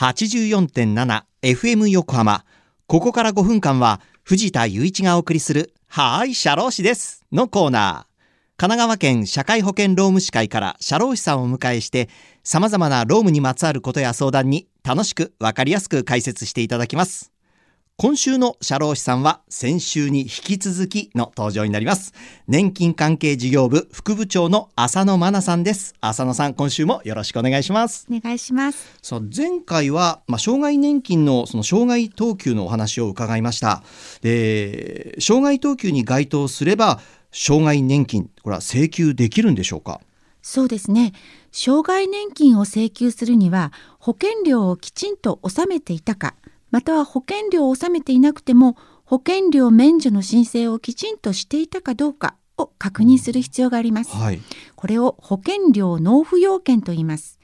84.7FM 横浜。ここから5分間は藤田雄一がお送りするはーい、社労士ですのコーナー。神奈川県社会保険労務士会から社労士さんをお迎えして様々な労務にまつわることや相談に楽しくわかりやすく解説していただきます。今週の社労士さんは先週に引き続きの登場になります。年金関係事業部副部長の浅野真奈さんです。浅野さん、今週もよろしくお願いします。お願いします。さあ前回は、まあ、障害年金のその障害等級のお話を伺いました。で、障害等級に該当すれば障害年金これは請求できるんでしょうか？そうですね。障害年金を請求するには保険料をきちんと納めていたか、または保険料を納めていなくても保険料免除の申請をきちんとしていたかどうかを確認する必要があります。はい。これを保険料納付要件と言います。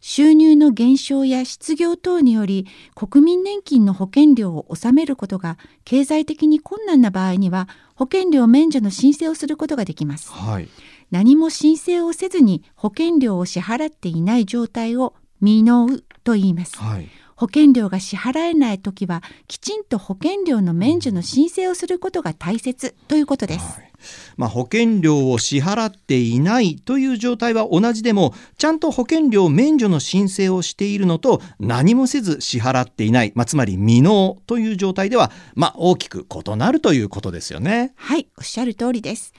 収入の減少や失業等により国民年金の保険料を納めることが経済的に困難な場合には保険料免除の申請をすることができます。はい。何も申請をせずに保険料を支払っていない状態を未納と言います。はい。保険料が支払えないときはきちんと保険料の免除の申請をすることが大切ということです。はいまあ、保険料を支払っていないという状態は同じでもちゃんと保険料免除の申請をしているのと何もせず支払っていない、まあ、つまり未納という状態では、まあ、大きく異なるということですよね。はい、おっしゃる通りです。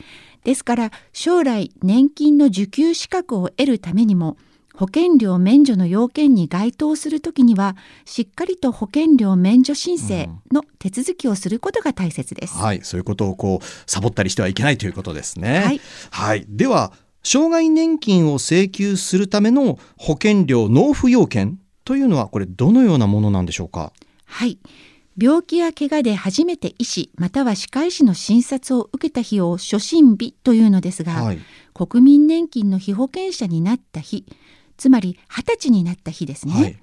ですから将来年金の受給資格を得るためにも保険料免除の要件に該当するときにはしっかりと保険料免除申請の手続きをすることが大切です。はい、そういうことをこうサボったりしてはいけないということですね。はい、はい、では障害年金を請求するための保険料納付要件というのはこれどのようなものなんでしょうか？はい。病気や怪我で初めて医師または歯科医師の診察を受けた日を初診日というのですが、はい、国民年金の被保険者になった日つまり二十歳になった日ですね。はい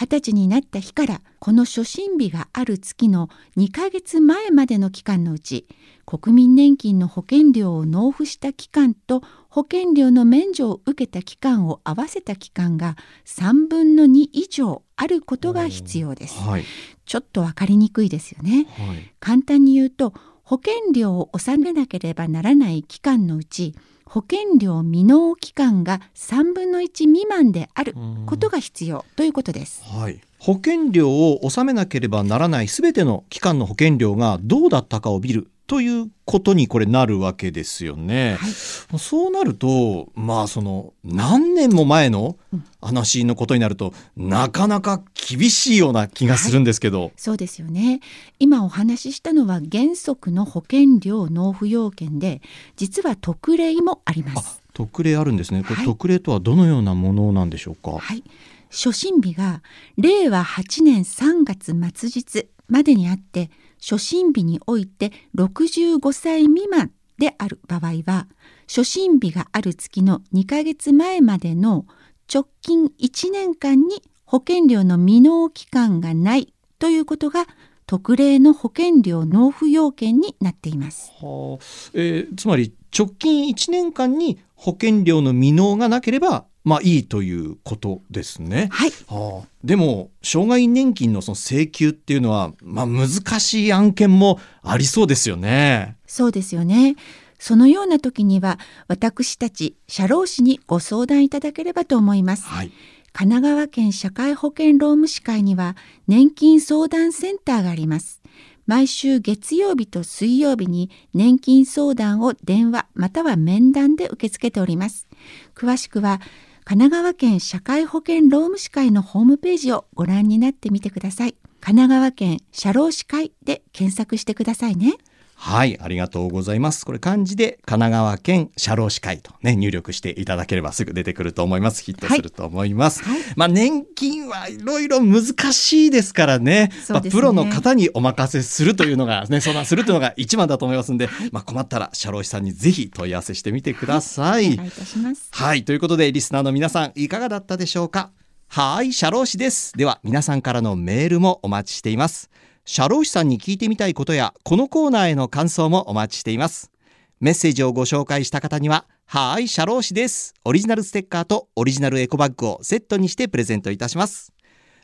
二十歳になった日からこの初診日がある月の2ヶ月前までの期間のうち国民年金の保険料を納付した期間と保険料の免除を受けた期間を合わせた期間が3分の2以上あることが必要です。はい、ちょっとわかりにくいですよね。はい、簡単に言うと保険料を納めなければならない期間のうち保険料未納期間が3分の1未満であることが必要ということです。はい、保険料を納めなければならないすべての期間の保険料がどうだったかを見るということにこれなるわけですよね。はい、そうなるとまあその何年も前の話のことになると、うん、なかなか厳しいような気がするんですけど、はい、そうですよね。今お話ししたのは原則の保険料納付要件で実は特例もあります。特例あるんですね。これ、特例とはどのようなものなんでしょうか？はい。初診日が令和8年3月末日までにあって初診日において65歳未満である場合は初診日がある月の2ヶ月前までの直近1年間に保険料の未納期間がないということが特例の保険料納付要件になっています。はあえー、つまり直近1年間に保険料の未納がなければまあいいということですね。はい。はあ、でも障害年金のその請求っていうのはまあ難しい案件もありそうですよね。そうですよね。そのような時には私たち社労士にご相談いただければと思います。はい。神奈川県社会保険労務士会には年金相談センターがあります。毎週月曜日と水曜日に年金相談を電話または面談で受け付けております。詳しくは神奈川県社会保険労務士会のホームページをご覧になってみてください。神奈川県社労士会で検索してくださいね。はい、ありがとうございます。これ漢字で神奈川県社労士会とね、入力していただければすぐ出てくると思います。ヒットすると思います。はいまあ年金はいろいろ難しいですからね。ねまあプロの方にお任せするというのが ね、相談するというのが一番だと思いますんで、まあ困ったら社労士さんにぜひ問い合わせしてみてください。お願いいたします。はい。ということで、リスナーの皆さん、いかがだったでしょうか？はい、社労士です。では、皆さんからのメールもお待ちしています。社労士さんに聞いてみたいことや、このコーナーへの感想もお待ちしています。メッセージをご紹介した方には、はい、社労士です。オリジナルステッカーとオリジナルエコバッグをセットにしてプレゼントいたします。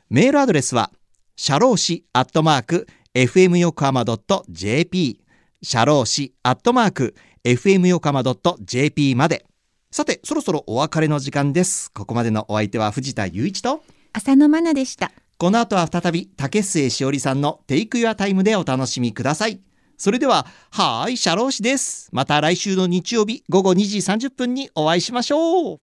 メールアドレスはシャローシアットマーク fm 横浜 .jp シャローシアットマーク fm 横浜 .jp までさてそろそろお別れの時間ですここまでのお相手は藤田雄一と浅野真奈でしたこの後は再び竹末しおりさんのテイクユアタイムでお楽しみください。それでははーいシャローシです。また来週の日曜日午後2時30分にお会いしましょう。